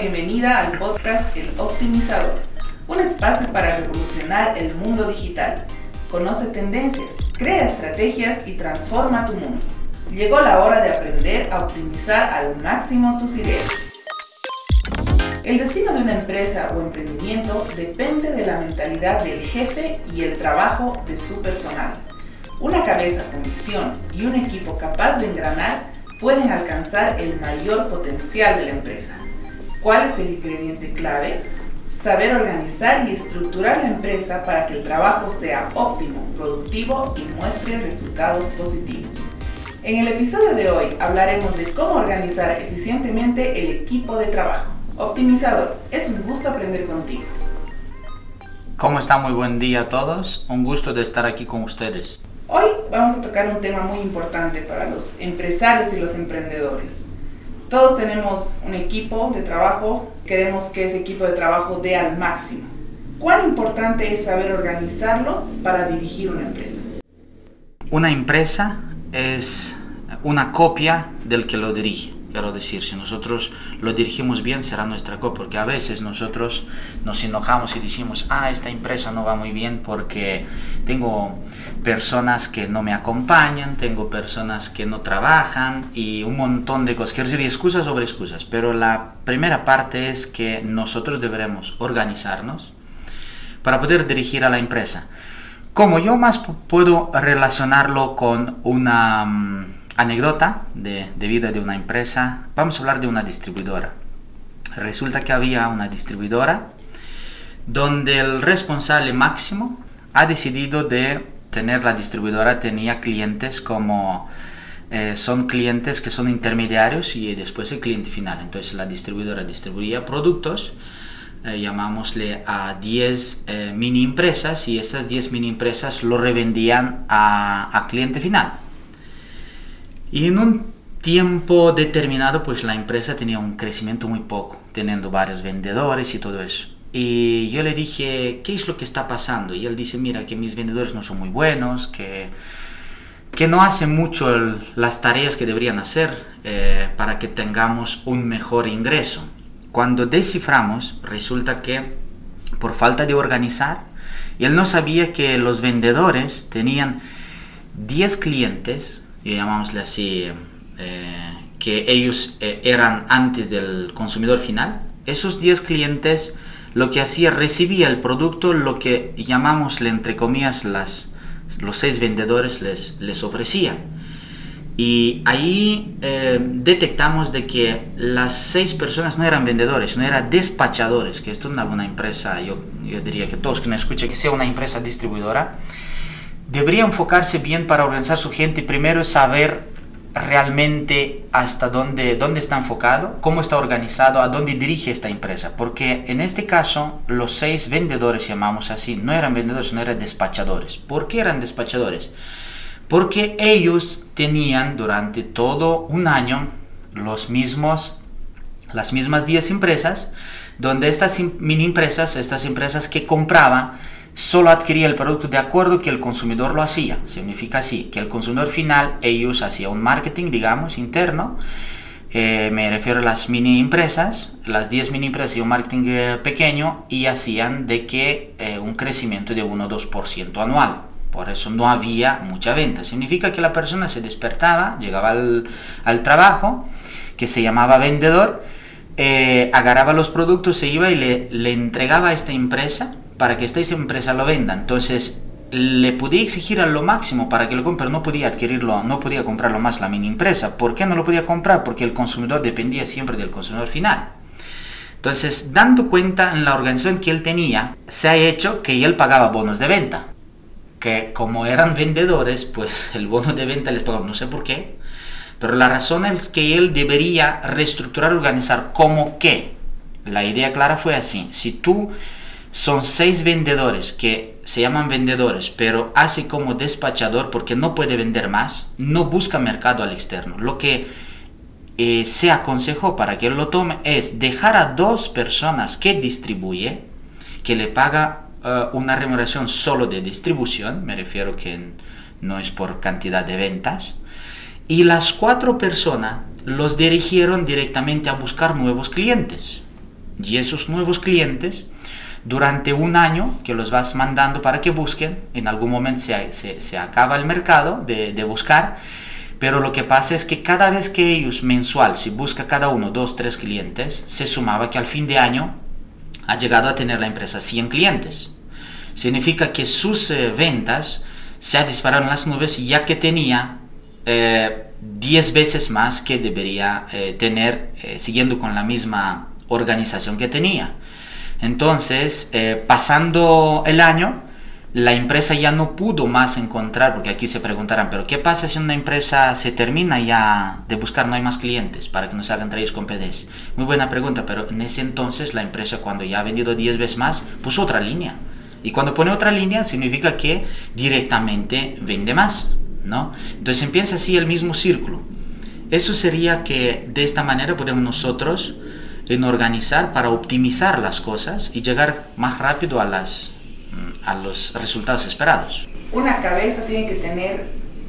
bienvenida al podcast El Optimizador, un espacio para revolucionar el mundo digital. Conoce tendencias, crea estrategias y transforma tu mundo. Llegó la hora de aprender a optimizar al máximo tus ideas. El destino de una empresa o emprendimiento depende de la mentalidad del jefe y el trabajo de su personal. Una cabeza con visión y un equipo capaz de engranar pueden alcanzar el mayor potencial de la empresa. ¿Cuál es el ingrediente clave? Saber organizar y estructurar la empresa para que el trabajo sea óptimo, productivo y muestre resultados positivos. En el episodio de hoy hablaremos de cómo organizar eficientemente el equipo de trabajo. Optimizador, es un gusto aprender contigo. ¿Cómo está? Muy buen día a todos. Un gusto de estar aquí con ustedes. Hoy vamos a tocar un tema muy importante para los empresarios y los emprendedores. Todos tenemos un equipo de trabajo, queremos que ese equipo de trabajo dé al máximo. ¿Cuán importante es saber organizarlo para dirigir una empresa? Una empresa es una copia del que lo dirige. Quiero decir, si nosotros lo dirigimos bien, será nuestra copia, porque a veces nosotros nos enojamos y decimos, ah, esta empresa no va muy bien porque tengo personas que no me acompañan, tengo personas que no trabajan y un montón de cosas. Quiero decir, excusas sobre excusas, pero la primera parte es que nosotros deberemos organizarnos para poder dirigir a la empresa. Como yo más puedo relacionarlo con una mm, anécdota de, de vida de una empresa, vamos a hablar de una distribuidora. Resulta que había una distribuidora donde el responsable máximo ha decidido de tener la distribuidora, tenía clientes como eh, son clientes que son intermediarios y después el cliente final. Entonces la distribuidora distribuía productos, eh, llamámosle a 10 eh, mini empresas y esas 10 mini empresas lo revendían a, a cliente final. Y en un tiempo determinado, pues la empresa tenía un crecimiento muy poco, teniendo varios vendedores y todo eso. Y yo le dije, ¿qué es lo que está pasando? Y él dice, mira, que mis vendedores no son muy buenos, que, que no hacen mucho las tareas que deberían hacer eh, para que tengamos un mejor ingreso. Cuando desciframos, resulta que por falta de organizar, él no sabía que los vendedores tenían 10 clientes, llamámosle así, eh, que ellos eh, eran antes del consumidor final. Esos 10 clientes lo que hacía, recibía el producto, lo que llamamos, entre comillas, las, los seis vendedores les, les ofrecían. Y ahí eh, detectamos de que las seis personas no eran vendedores, no eran despachadores, que esto es una, empresa, yo, yo diría que todos que me escuchen, que sea una empresa distribuidora, debería enfocarse bien para organizar su gente. Primero es saber realmente hasta dónde, dónde está enfocado, cómo está organizado, a dónde dirige esta empresa. Porque en este caso, los seis vendedores, llamamos así, no eran vendedores, no eran despachadores. ¿Por qué eran despachadores? Porque ellos tenían durante todo un año los mismos, las mismas 10 empresas, donde estas mini empresas, estas empresas que compraban, solo adquiría el producto de acuerdo que el consumidor lo hacía. Significa así, que el consumidor final, ellos hacían un marketing, digamos, interno. Eh, me refiero a las mini empresas, las 10 mini empresas y un marketing eh, pequeño y hacían de que eh, un crecimiento de 1 o 2% anual. Por eso no había mucha venta. Significa que la persona se despertaba, llegaba al, al trabajo, que se llamaba vendedor, agarraba los productos, se iba y le, le entregaba a esta empresa para que esta empresa lo venda. Entonces, le podía exigir a lo máximo para que lo compre, no podía adquirirlo, no podía comprarlo más la mini empresa. ¿Por qué no lo podía comprar? Porque el consumidor dependía siempre del consumidor final. Entonces, dando cuenta en la organización que él tenía, se ha hecho que él pagaba bonos de venta. Que como eran vendedores, pues el bono de venta les pagaba, no sé por qué, pero la razón es que él debería reestructurar, organizar como que. La idea clara fue así. Si tú son seis vendedores que se llaman vendedores, pero hace como despachador porque no puede vender más, no busca mercado al externo. Lo que eh, se aconsejó para que él lo tome es dejar a dos personas que distribuye, que le paga eh, una remuneración solo de distribución, me refiero que no es por cantidad de ventas, y las cuatro personas los dirigieron directamente a buscar nuevos clientes Y esos nuevos clientes, durante un año que los vas mandando para que busquen, en algún momento se, se, acaba el mercado de, de, buscar, pero lo que pasa es que cada vez que ellos mensual, si busca cada uno dos, tres clientes, se sumaba que al fin de año ha llegado a tener la empresa 100 clientes. Significa que sus eh, ventas se ha disparado en las nubes ya que tenía eh, 10 veces más que debería eh, tener eh, siguiendo con la misma organización que tenía. Entonces, eh, pasando el año, la empresa ya no pudo más encontrar, porque aquí se preguntarán, pero ¿qué pasa si una empresa se termina ya de buscar, no hay más clientes para que nos hagan traídos con PDs? Muy buena pregunta, pero en ese entonces la empresa cuando ya ha vendido 10 veces más, puso otra línea. Y cuando pone otra línea significa que directamente vende más, ¿no? Entonces empieza así el mismo círculo. Eso sería que de esta manera podemos nosotros en organizar para optimizar las cosas y llegar más rápido a, las, mm, a los resultados esperados. Una cabeza tiene que tener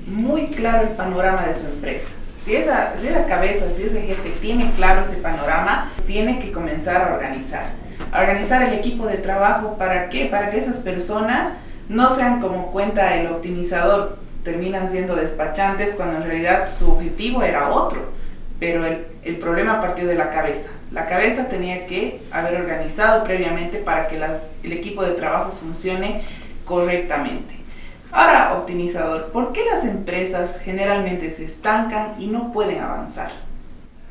muy claro el panorama de su empresa. Si esa, si esa cabeza, si ese jefe tiene claro ese panorama, tiene que comenzar a organizar. A organizar el equipo de trabajo, ¿para qué? Para que esas personas no sean como cuenta el optimizador, terminan siendo despachantes cuando en realidad su objetivo era otro. Pero el, el problema partió de la cabeza. La cabeza tenía que haber organizado previamente para que el equipo de trabajo funcione correctamente. Ahora, optimizador, ¿por qué las empresas generalmente se estancan y no pueden avanzar?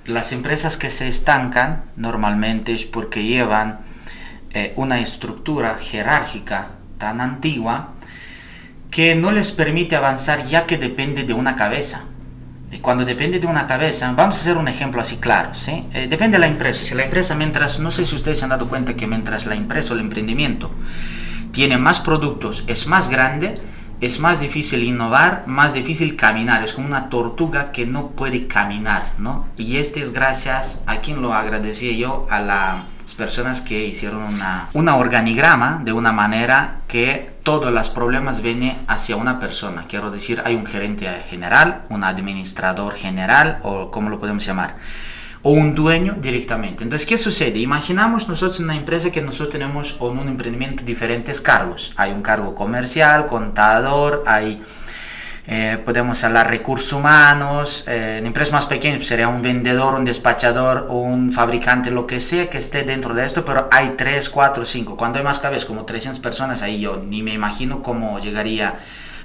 Las empresas que se estancan normalmente es porque llevan eh, una estructura jerárquica tan antigua que no les permite avanzar ya que depende de una cabeza. Y cuando depende de una cabeza, vamos a hacer un ejemplo así claro, ¿sí? Eh, depende de la empresa. Si la empresa, mientras, no sé si ustedes se han dado cuenta que mientras la empresa o el emprendimiento tiene más productos, es más grande, es más difícil innovar, más difícil caminar. Es como una tortuga que no puede caminar, ¿no? Y este es gracias a quien lo agradecía yo, a las personas que hicieron una, una organigrama de una manera que todos los problemas vienen hacia una persona. Quiero decir, hay un gerente general, un administrador general o como lo podemos llamar o un dueño directamente. Entonces, ¿qué sucede? Imaginamos nosotros una empresa que nosotros tenemos o en un emprendimiento diferentes cargos. Hay un cargo comercial, contador, hay eh, podemos hablar recursos humanos, eh, en empresas más pequeñas sería un vendedor, un despachador, un fabricante, lo que sea que esté dentro de esto, pero hay 3, 4, 5. Cuando hay más cabezas, como 300 personas, ahí yo ni me imagino cómo llegaría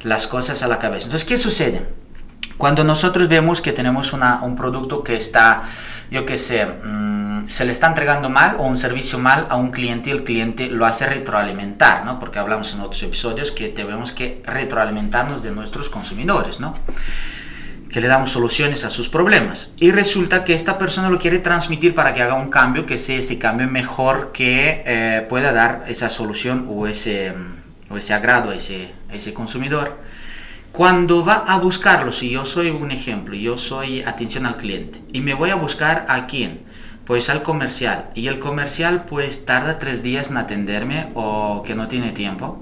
las cosas a la cabeza. Entonces, ¿qué sucede? Cuando nosotros vemos que tenemos una, un producto que está, yo qué sé, mmm, se le está entregando mal o un servicio mal a un cliente y el cliente lo hace retroalimentar, ¿no? Porque hablamos en otros episodios que tenemos que retroalimentarnos de nuestros consumidores, ¿no? que le damos soluciones a sus problemas. Y resulta que esta persona lo quiere transmitir para que haga un cambio, que sea ese cambio mejor que eh, pueda dar esa solución o ese, o ese agrado a ese, a ese consumidor. Cuando va a buscarlo, si yo soy un ejemplo, yo soy atención al cliente y me voy a buscar a quién, pues al comercial y el comercial pues tarda tres días en atenderme o que no tiene tiempo.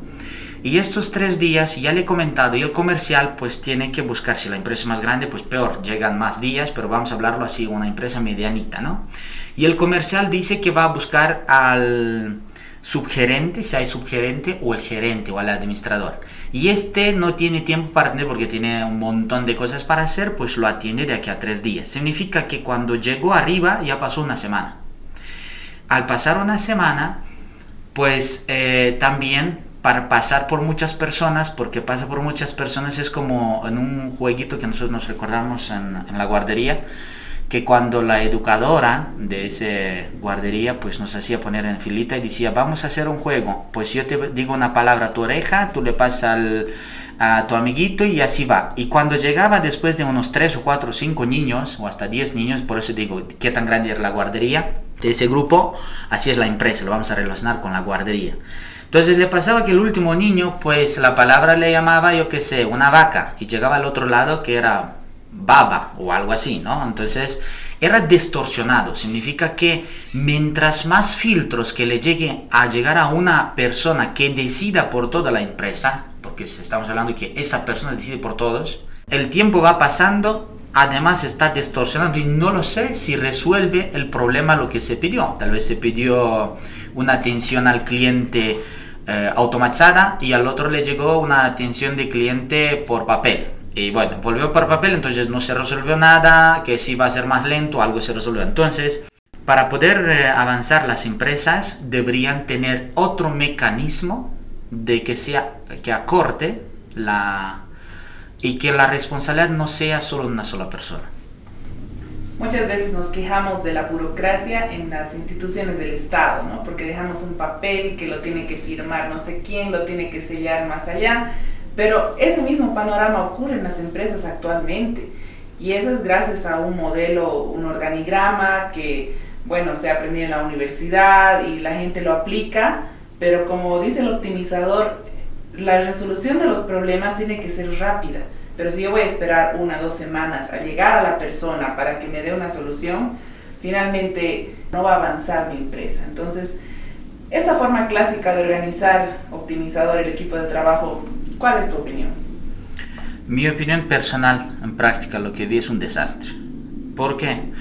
Y estos tres días ya le he comentado y el comercial pues tiene que buscar, si la empresa es más grande pues peor, llegan más días, pero vamos a hablarlo así, una empresa medianita, ¿no? Y el comercial dice que va a buscar al subgerente, si hay subgerente, o el gerente o al administrador. Y este no tiene tiempo para atender porque tiene un montón de cosas para hacer, pues lo atiende de aquí a tres días. Significa que cuando llegó arriba ya pasó una semana. Al pasar una semana, pues eh, también para pasar por muchas personas, porque pasa por muchas personas es como en un jueguito que nosotros nos recordamos en, en la guardería, que cuando la educadora de esa guardería pues nos hacía poner en filita y decía, vamos a hacer un juego, pues yo te digo una palabra a tu oreja, tú le pasas a tu amiguito y así va. Y cuando llegaba después de unos 3 o 4 o 5 niños, o hasta 10 niños, por eso digo, qué tan grande era la guardería de ese grupo, así es la empresa, lo vamos a relacionar con la guardería. Entonces le pasaba que el último niño, pues la palabra le llamaba, yo qué sé, una vaca, y llegaba al otro lado que era baba o algo así, ¿no? Entonces era distorsionado, significa que mientras más filtros que le lleguen a llegar a una persona que decida por toda la empresa, porque estamos hablando de que esa persona decide por todos, el tiempo va pasando además está distorsionando y no lo sé si resuelve el problema lo que se pidió. Tal vez se pidió una atención al cliente eh, automatizada y al otro le llegó una atención de cliente por papel. Y bueno, volvió por papel, entonces no se resolvió nada, que si va a ser más lento, algo se resolvió. Entonces, para poder eh, avanzar las empresas deberían tener otro mecanismo de que sea que acorte la y que la responsabilidad no sea solo una sola persona. Muchas veces nos quejamos de la burocracia en las instituciones del Estado, ¿no? porque dejamos un papel que lo tiene que firmar no sé quién, lo tiene que sellar más allá, pero ese mismo panorama ocurre en las empresas actualmente y eso es gracias a un modelo, un organigrama que, bueno, se aprendió en la universidad y la gente lo aplica, pero como dice el optimizador, la resolución de los problemas tiene que ser rápida. Pero si yo voy a esperar una o dos semanas a llegar a la persona para que me dé una solución, finalmente no va a avanzar mi empresa. Entonces, esta forma clásica de organizar, optimizador, el equipo de trabajo, ¿cuál es tu opinión? Mi opinión personal, en práctica, lo que vi es un desastre. ¿Por qué?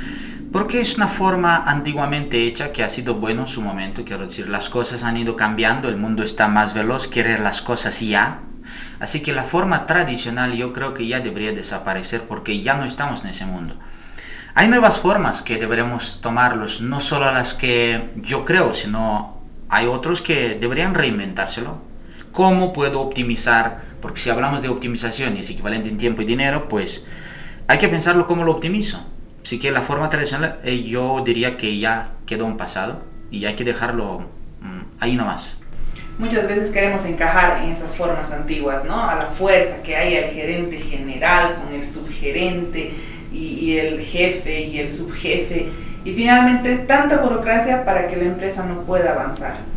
Porque es una forma antiguamente hecha que ha sido bueno en su momento, quiero decir, las cosas han ido cambiando, el mundo está más veloz, quiere las cosas ya. Así que la forma tradicional yo creo que ya debería desaparecer porque ya no estamos en ese mundo. Hay nuevas formas que deberemos tomarlos, no solo las que yo creo, sino hay otros que deberían reinventárselo. ¿Cómo puedo optimizar? Porque si hablamos de optimización y es equivalente en tiempo y dinero, pues hay que pensarlo cómo lo optimizo. Así que la forma tradicional eh, yo diría que ya quedó un pasado y hay que dejarlo mm, ahí nomás. Muchas veces queremos encajar en esas formas antiguas, ¿no? A la fuerza, que haya el gerente general con el subgerente y, y el jefe y el subjefe. Y finalmente tanta burocracia para que la empresa no pueda avanzar.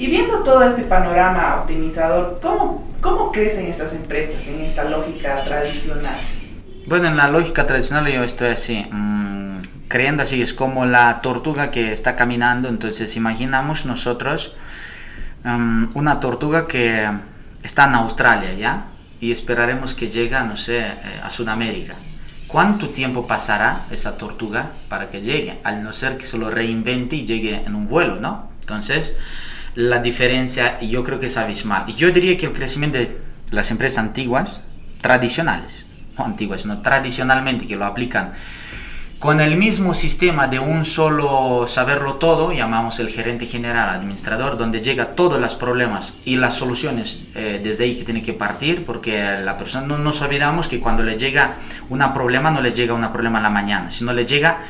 Y viendo todo este panorama optimizador, ¿cómo, cómo crecen estas empresas en esta lógica tradicional? Bueno, en la lógica tradicional yo estoy así, mmm, creyendo así, es como la tortuga que está caminando, entonces imaginamos nosotros um, una tortuga que está en Australia, ¿ya? Y esperaremos que llegue, no sé, eh, a Sudamérica. ¿Cuánto tiempo pasará esa tortuga para que llegue? Al no ser que se lo reinvente y llegue en un vuelo, ¿no? Entonces, la diferencia yo creo que es abismal. Y yo diría que el crecimiento de las empresas antiguas, tradicionales, antiguas, sino tradicionalmente que lo aplican con el mismo sistema de un solo saberlo todo, llamamos el gerente general, administrador, donde llega todos los problemas y las soluciones eh, desde ahí que tiene que partir, porque la persona no nos olvidamos que cuando le llega un problema no le llega un problema en la mañana, sino le llega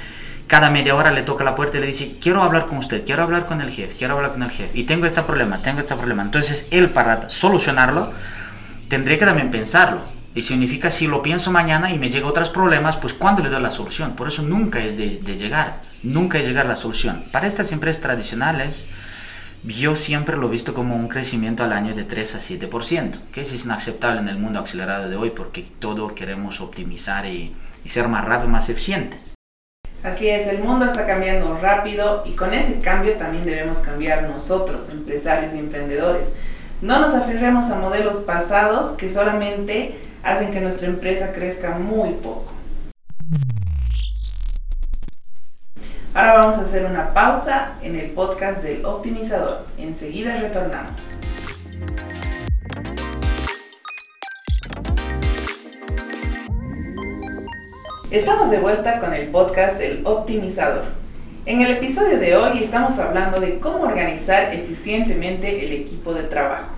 cada media hora le toca la puerta y le dice, quiero hablar con usted, quiero hablar con el jefe, quiero hablar con el jefe, y tengo este problema, tengo este problema. Entonces él para solucionarlo tendría que también pensarlo y significa si lo pienso mañana y me llega otros problemas, pues ¿cuándo le doy la solución? Por eso nunca es de, llegar, nunca es llegar la solución. Para estas empresas tradicionales, yo siempre lo he visto como un crecimiento al año de 3 a 7%, que es inaceptable en el mundo acelerado de hoy porque todo queremos optimizar y, y ser más rápido, más eficientes. Así es, el mundo está cambiando rápido y con ese cambio también debemos cambiar nosotros, empresarios y emprendedores. No nos aferremos a modelos pasados que solamente hacen que nuestra empresa crezca muy poco. Ahora vamos a hacer una pausa en el podcast del optimizador. Enseguida retornamos. Estamos de vuelta con el podcast del optimizador. En el episodio de hoy estamos hablando de cómo organizar eficientemente el equipo de trabajo.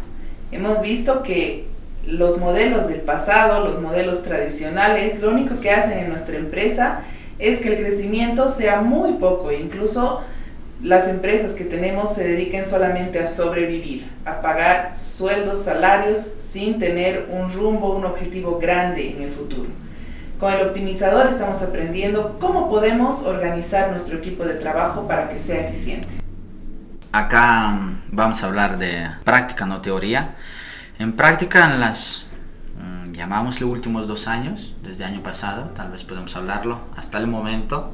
Hemos visto que los modelos del pasado, los modelos tradicionales, lo único que hacen en nuestra empresa es que el crecimiento sea muy poco, incluso las empresas que tenemos se dediquen solamente a sobrevivir, a pagar sueldos, salarios sin tener un rumbo, un objetivo grande en el futuro. Con el optimizador estamos aprendiendo cómo podemos organizar nuestro equipo de trabajo para que sea eficiente. Acá mm, vamos a hablar de práctica, no teoría. En práctica, en las, llamamos mm, llamámosle últimos dos años, desde año pasado, tal vez podemos hablarlo, hasta el momento,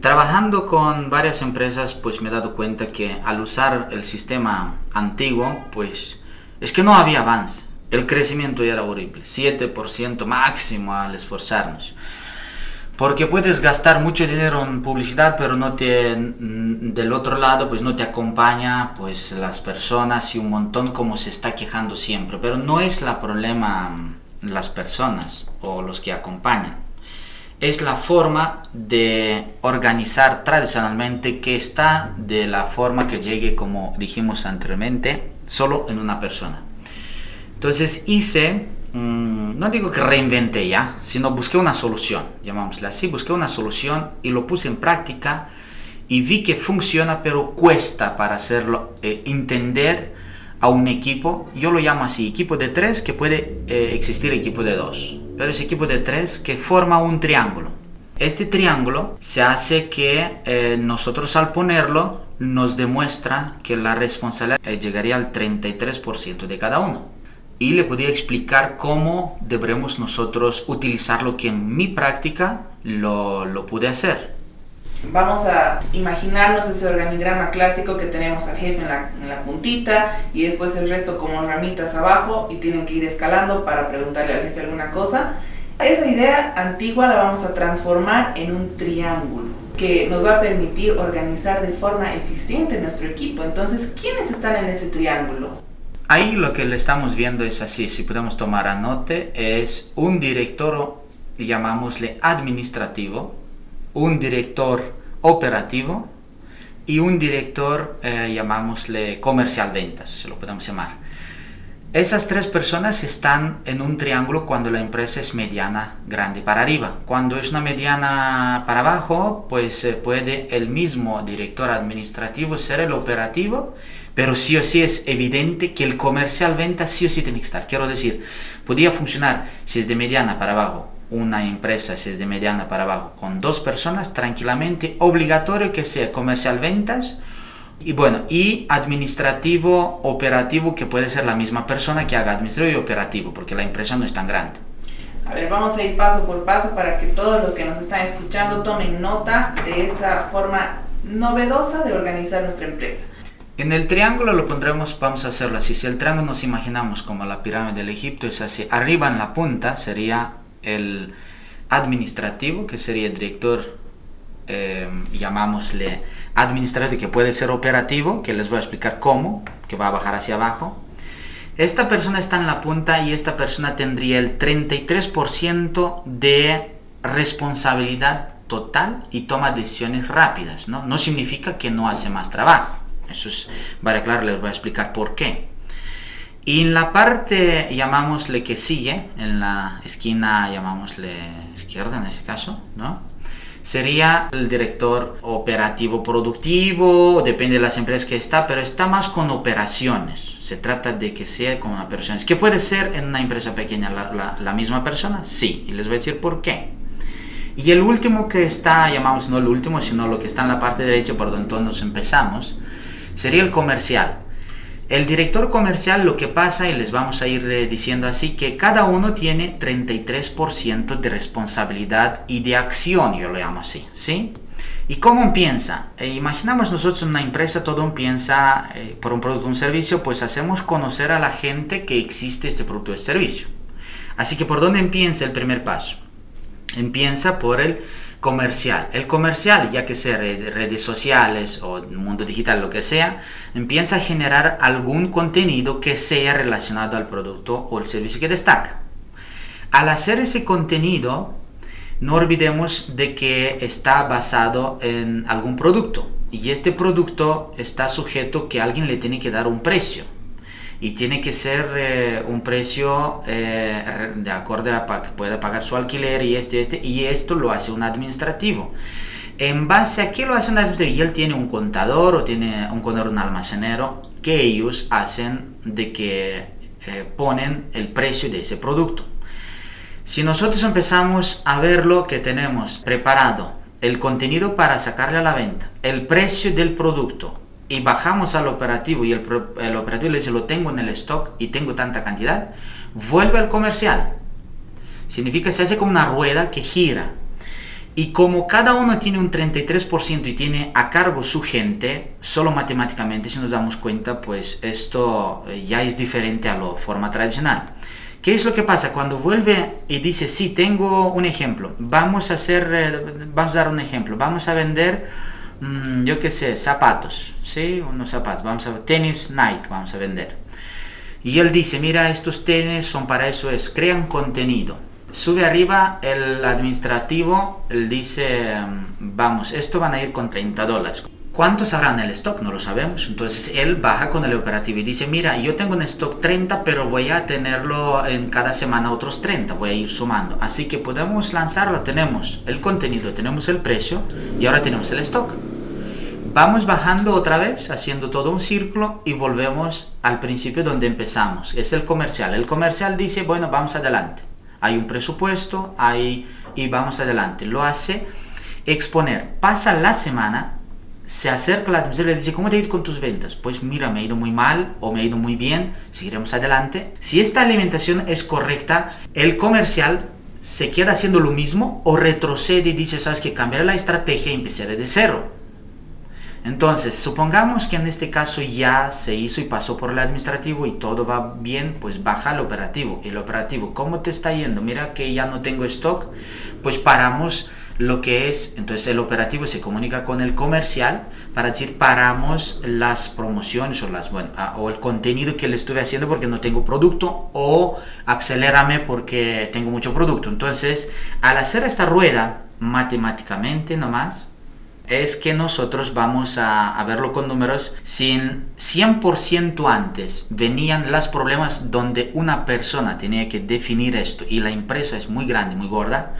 trabajando con varias empresas, pues me he dado cuenta que al usar el sistema antiguo, pues es que no había avance. El crecimiento era horrible, 7% máximo al esforzarnos. Porque puedes gastar mucho dinero en publicidad, pero no te, mm, del otro lado, pues no te acompaña pues las personas y un montón como se está quejando siempre. Pero no es la problema mm, las personas o los que acompañan. Es la forma de organizar tradicionalmente que está de la forma que llegue, como dijimos anteriormente, solo en una persona. Entonces hice Mm, no digo que reinventé ya, sino busqué una solución, llamámosle así, busqué una solución y lo puse en práctica y vi que funciona, pero cuesta para hacerlo, eh, entender a un equipo, yo lo llamo así, equipo de tres, que puede eh, existir equipo de dos, pero es equipo de tres que forma un triángulo. Este triángulo se hace que eh, nosotros al ponerlo nos demuestra que la responsabilidad llegaría al 33% de cada uno y le podía explicar cómo deberemos nosotros utilizar lo que en mi práctica lo, lo pude hacer. Vamos a imaginarnos ese organigrama clásico que tenemos al jefe en la, puntita y después el resto como ramitas abajo y tienen que ir escalando para preguntarle al jefe alguna cosa. Esa idea antigua la vamos a transformar en un triángulo que nos va a permitir organizar de forma eficiente nuestro equipo. Entonces, ¿quiénes están en ese triángulo? Ahí lo que le estamos viendo es así, si podemos tomar a note, es un director, llamámosle administrativo, un director operativo y un director, eh, llamámosle comercial ventas, se lo podemos llamar. Esas tres personas están en un triángulo cuando la empresa es mediana, grande para arriba. Cuando es una mediana para abajo, pues eh, puede el mismo director administrativo ser el operativo pero sí o sí es evidente que el comercial venta sí o sí tiene que estar. Quiero decir, podría funcionar si es de mediana para abajo, una empresa si es de mediana para abajo, con dos personas tranquilamente, obligatorio que sea comercial ventas y bueno, y administrativo operativo que puede ser la misma persona que haga administrativo y operativo, porque la empresa no es tan grande. A ver, vamos a ir paso por paso para que todos los que nos están escuchando tomen nota de esta forma novedosa de organizar nuestra empresa. En el triángulo lo pondremos, vamos a hacerlo así. Si el triángulo nos imaginamos como la pirámide del Egipto, es así. Arriba en la punta sería el administrativo, que sería el director, eh, llamámosle administrativo, que puede ser operativo, que les voy a explicar cómo, que va a bajar hacia abajo. Esta persona está en la punta y esta persona tendría el 33% de responsabilidad total y toma decisiones rápidas. ¿no? no significa que no hace más trabajo eso es, vale, claro, les voy a explicar por qué. Y en la parte, llamámosle que sigue, en la esquina, llamámosle izquierda en ese caso, ¿no? Sería el director operativo productivo, depende de las empresas que está, pero está más con operaciones. Se trata de que sea con una persona. ¿Es que puede ser en una empresa pequeña la, la misma persona? Sí, y les voy a decir por qué. Y el último que está, llamamos no el último, sino lo que está en la parte derecha por donde todos empezamos, sería el comercial. El director comercial lo que pasa, y les vamos a ir diciendo así, que cada uno tiene 33% de responsabilidad y de acción, yo lo llamo así, ¿sí? ¿Y cómo empieza? Eh, imaginamos nosotros una empresa, todo empieza eh, por un producto un servicio, pues hacemos conocer a la gente que existe este producto o servicio. Así que ¿por dónde empieza el primer paso? Empieza por el comercial. El comercial, ya que sea redes sociales o mundo digital, lo que sea, empieza a generar algún contenido que sea relacionado al producto o el servicio que destaca. Al hacer ese contenido, no olvidemos de que está basado en algún producto y este producto está sujeto que alguien le tiene que dar un precio y tiene que ser eh, un precio eh, de acorde a que pueda pagar su alquiler y este, este, y esto lo hace un administrativo. En base a qué lo hace un administrativo, y él tiene un contador o tiene un contador, un almacenero, que ellos hacen de que eh, ponen el precio de ese producto. Si nosotros empezamos a ver lo que tenemos preparado, el contenido para sacarle a la venta, el precio del producto, y bajamos al operativo y el, el, operativo le dice lo tengo en el stock y tengo tanta cantidad, vuelve al comercial. Significa que se hace como una rueda que gira. Y como cada uno tiene un 33% y tiene a cargo su gente, solo matemáticamente si nos damos cuenta, pues esto eh, ya es diferente a la forma tradicional. ¿Qué es lo que pasa? Cuando vuelve y dice, sí, tengo un ejemplo, vamos a hacer, eh, vamos a dar un ejemplo, vamos a vender, mm, yo qué sé, zapatos, ¿sí? Unos zapatos, vamos a tenis Nike, vamos a vender. Y él dice, mira, estos tenis son para eso, es, crean contenido. Sube arriba el administrativo, él dice, mm, vamos, esto van a ir con 30 dólares. ¿Cuántos habrá en el stock? No lo sabemos. Entonces él baja con el operativo y dice, mira, yo tengo en stock 30, pero voy a tenerlo en cada semana otros 30, voy a ir sumando. Así que podemos lanzarlo, tenemos el contenido, tenemos el precio y ahora tenemos el stock. Vamos bajando otra vez, haciendo todo un círculo y volvemos al principio donde empezamos. Es el comercial. El comercial dice, bueno, vamos adelante. Hay un presupuesto, hay y vamos adelante. Lo hace exponer. Pasa la semana se acerca la administración y le dice, ¿cómo te ha ido con tus ventas? Pues mira, me ha ido muy mal o me ha ido muy bien, seguiremos adelante. Si esta alimentación es correcta, el comercial se queda haciendo lo mismo o retrocede y dice, sabes que cambiaré la estrategia y empezaré de cero. Entonces, supongamos que en este caso ya se hizo y pasó por el administrativo y todo va bien, pues baja el operativo. El operativo, ¿cómo te está yendo? Mira que ya no tengo stock, pues paramos lo que es, entonces el operativo se comunica con el comercial para decir paramos las promociones o, las, bueno, ah, o el contenido que le estuve haciendo porque no tengo producto o acelérame porque tengo mucho producto. Entonces, al hacer esta rueda matemáticamente nomás, es que nosotros vamos a, verlo con números. Sin 100% antes venían los problemas donde una persona tenía que definir esto y la empresa es muy grande, muy gorda,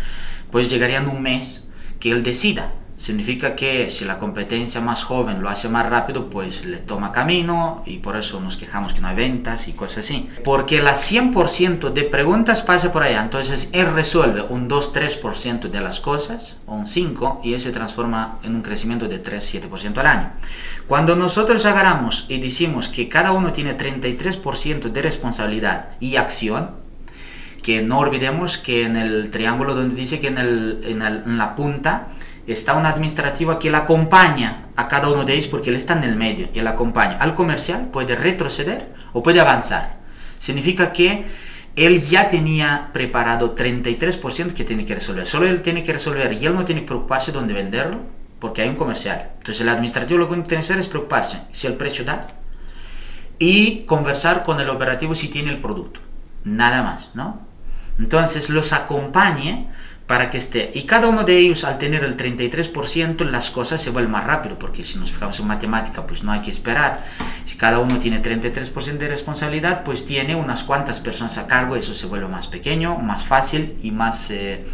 pues llegaría en un mes que él decida. Significa que si la competencia más joven lo hace más rápido, pues le toma camino y por eso nos quejamos que no hay ventas y cosas así. Porque la 100% de preguntas pasa por allá, entonces él resuelve un 2-3% de las cosas o un 5% y eso se transforma en un crecimiento de 3-7% al año. Cuando nosotros agarramos y decimos que cada uno tiene 33% de responsabilidad y acción, que no olvidemos que en el triángulo donde dice que en, el, en, la punta está un administrativo que le acompaña a cada uno de ellos porque él está en el medio y él acompaña. Al comercial puede retroceder o puede avanzar. Significa que él ya tenía preparado 33% que tiene que resolver. Solo él tiene que resolver y él no tiene que preocuparse dónde venderlo porque hay un comercial. Entonces el administrativo lo que tiene que hacer es preocuparse si el precio da y conversar con el operativo si tiene el producto. Nada más, ¿no? Entonces los acompañe para que esté. Y cada uno de ellos, al tener el 33%, las cosas se vuelven más rápido, porque si nos fijamos en matemática, pues no hay que esperar. Si cada uno tiene 33% de responsabilidad, pues tiene unas cuantas personas a cargo, eso se vuelve más pequeño, más fácil y más, eh,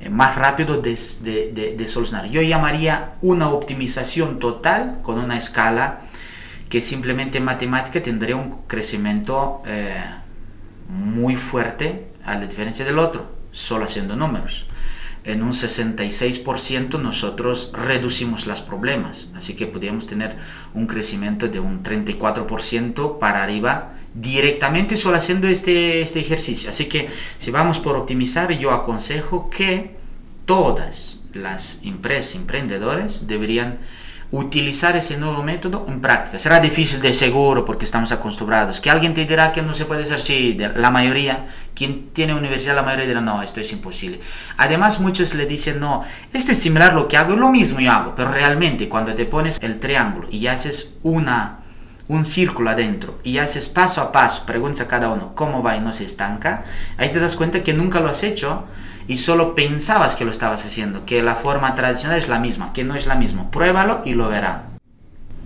eh, más rápido de, de, de, solucionar. Yo llamaría una optimización total con una escala que simplemente en matemática tendría un crecimiento eh, muy fuerte a la diferencia del otro, solo haciendo números. En un 66% nosotros reducimos los problemas, así que podríamos tener un crecimiento de un 34% para arriba directamente solo haciendo este, este ejercicio. Así que si vamos por optimizar, yo aconsejo que todas las empresas, emprendedores deberían utilizar ese nuevo método en práctica. Será difícil de seguro porque estamos acostumbrados. Que alguien te dirá que no se puede hacer, sí, la mayoría, quien tiene universidad, la mayoría dirá, no, esto es imposible. Además, muchos le dicen, no, esto es similar a lo que hago, lo mismo yo hago, pero realmente cuando te pones el triángulo y haces una un círculo adentro y haces paso a paso, preguntas a cada uno cómo va y no se estanca, ahí te das cuenta que nunca lo has hecho y solo pensabas que lo estabas haciendo, que la forma tradicional es la misma, que no es la misma. Pruébalo y lo verán.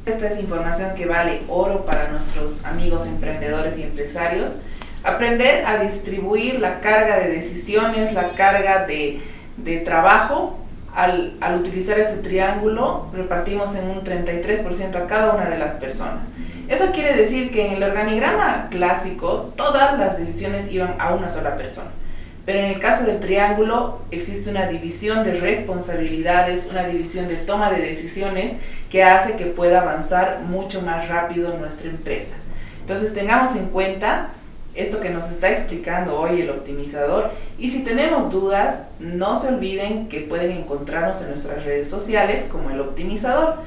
Esta es información que vale oro para nuestros amigos emprendedores y empresarios. Aprender a distribuir la carga de decisiones, la carga de, de trabajo. Al, al, utilizar este triángulo, repartimos en un 33% a cada una de las personas. Eso quiere decir que en el organigrama clásico todas las decisiones iban a una sola persona. Pero en el caso del triángulo existe una división de responsabilidades, una división de toma de decisiones que hace que pueda avanzar mucho más rápido nuestra empresa. Entonces tengamos en cuenta esto que nos está explicando hoy el optimizador y si tenemos dudas no se olviden que pueden encontrarnos en nuestras redes sociales como el optimizador.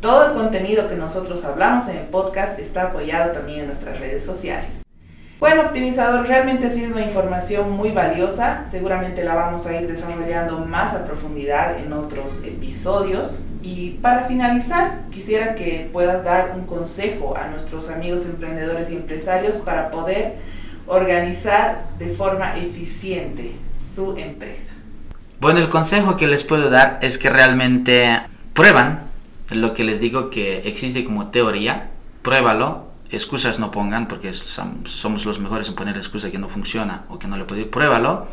Todo el contenido que nosotros hablamos en el podcast está apoyado también en nuestras redes sociales. Bueno, optimizador, realmente ha sido una información muy valiosa. Seguramente la vamos a ir desarrollando más a profundidad en otros episodios. Y para finalizar, quisiera que puedas dar un consejo a nuestros amigos emprendedores y empresarios para poder organizar de forma eficiente su empresa. Bueno, el consejo que les puedo dar es que realmente prueban lo que les digo que existe como teoría, pruébalo excusas no pongan, porque somos los mejores en poner excusa que no funciona o que no le puede pruébalo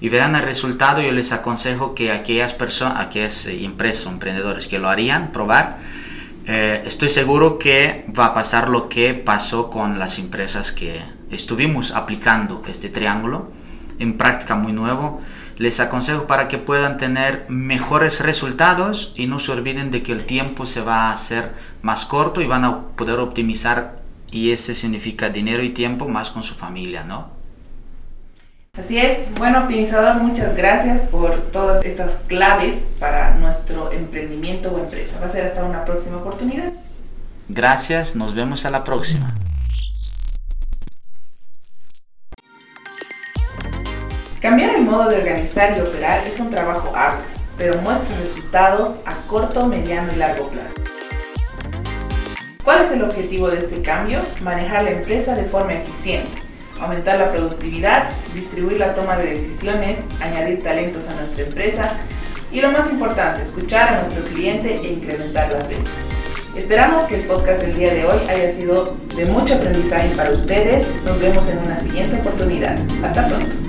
y verán el resultado. Yo les aconsejo que aquellas personas, aquellas eh, empresas emprendedores que lo harían, probar, eh, estoy seguro que va a pasar lo que pasó con las empresas que estuvimos aplicando este triángulo en práctica muy nuevo. Les aconsejo para que puedan tener mejores resultados y no se olviden de que el tiempo se va a hacer más corto y van a poder optimizar y ese significa dinero y tiempo más con su familia, ¿no? Así es, bueno optimizador, muchas gracias por todas estas claves para nuestro emprendimiento o empresa. Va a ser hasta una próxima oportunidad. Gracias, nos vemos a la próxima. Cambiar el modo de organizar y operar es un trabajo arduo, pero muestra resultados a corto, mediano y largo plazo. ¿Cuál es el objetivo de este cambio? Manejar la empresa de forma eficiente, aumentar la productividad, distribuir la toma de decisiones, añadir talentos a nuestra empresa y lo más importante, escuchar a nuestro cliente e incrementar las ventas. Esperamos que el podcast del día de hoy haya sido de mucho aprendizaje para ustedes. Nos vemos en una siguiente oportunidad. Hasta pronto.